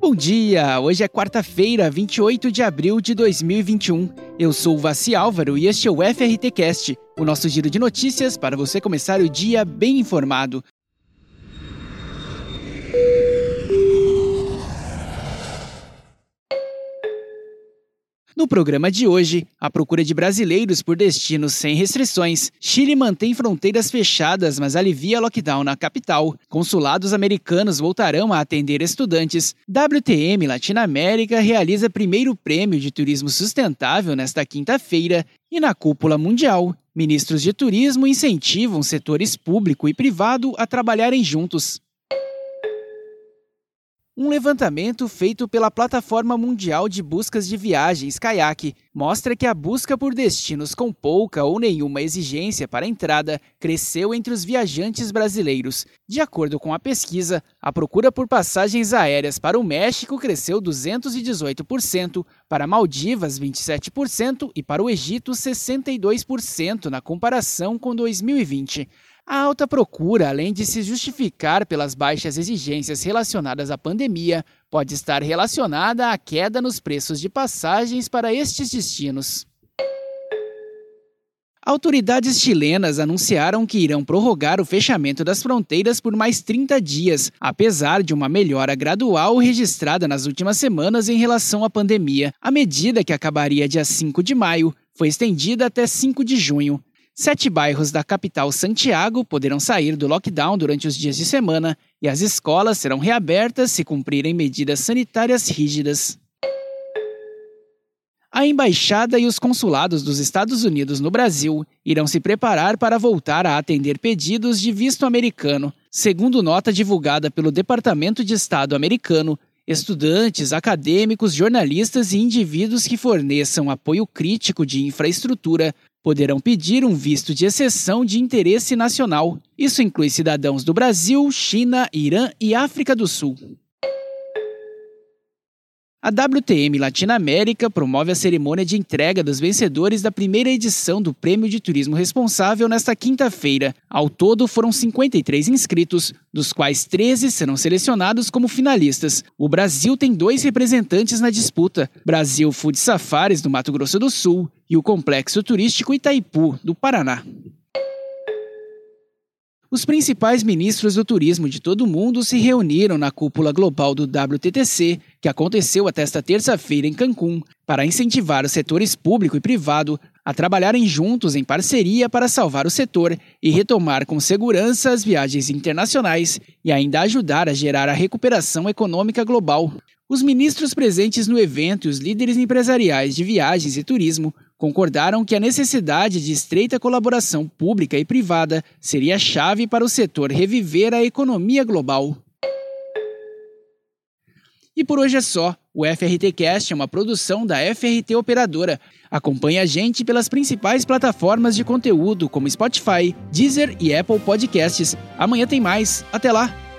Bom dia! Hoje é quarta-feira, 28 de abril de 2021. Eu sou o Vassi Álvaro e este é o FRT Cast, o nosso giro de notícias para você começar o dia bem informado. No programa de hoje, a procura de brasileiros por destinos sem restrições. Chile mantém fronteiras fechadas, mas alivia lockdown na capital. Consulados americanos voltarão a atender estudantes. WTM Latinoamérica realiza primeiro prêmio de turismo sustentável nesta quinta-feira. E na cúpula mundial, ministros de turismo incentivam setores público e privado a trabalharem juntos. Um levantamento feito pela Plataforma Mundial de Buscas de Viagens, Kayak, mostra que a busca por destinos com pouca ou nenhuma exigência para entrada cresceu entre os viajantes brasileiros. De acordo com a pesquisa, a procura por passagens aéreas para o México cresceu 218%, para Maldivas 27% e para o Egito 62% na comparação com 2020. A alta procura, além de se justificar pelas baixas exigências relacionadas à pandemia, pode estar relacionada à queda nos preços de passagens para estes destinos. Autoridades chilenas anunciaram que irão prorrogar o fechamento das fronteiras por mais 30 dias, apesar de uma melhora gradual registrada nas últimas semanas em relação à pandemia. A medida, que acabaria dia 5 de maio, foi estendida até 5 de junho. Sete bairros da capital Santiago poderão sair do lockdown durante os dias de semana e as escolas serão reabertas se cumprirem medidas sanitárias rígidas. A embaixada e os consulados dos Estados Unidos no Brasil irão se preparar para voltar a atender pedidos de visto americano. Segundo nota divulgada pelo Departamento de Estado americano, estudantes, acadêmicos, jornalistas e indivíduos que forneçam apoio crítico de infraestrutura poderão pedir um visto de exceção de interesse nacional. Isso inclui cidadãos do Brasil, China, Irã e África do Sul. A WTM Latinoamérica promove a cerimônia de entrega dos vencedores da primeira edição do Prêmio de Turismo Responsável nesta quinta-feira. Ao todo, foram 53 inscritos, dos quais 13 serão selecionados como finalistas. O Brasil tem dois representantes na disputa: Brasil Food Safaris, do Mato Grosso do Sul, e o Complexo Turístico Itaipu, do Paraná. Os principais ministros do turismo de todo o mundo se reuniram na cúpula global do WTTC, que aconteceu até esta terça-feira em Cancún, para incentivar os setores público e privado a trabalharem juntos em parceria para salvar o setor e retomar com segurança as viagens internacionais e ainda ajudar a gerar a recuperação econômica global. Os ministros presentes no evento e os líderes empresariais de viagens e turismo concordaram que a necessidade de estreita colaboração pública e privada seria chave para o setor reviver a economia global. E por hoje é só. O FRT Cast é uma produção da FRT Operadora. Acompanhe a gente pelas principais plataformas de conteúdo como Spotify, Deezer e Apple Podcasts. Amanhã tem mais. Até lá!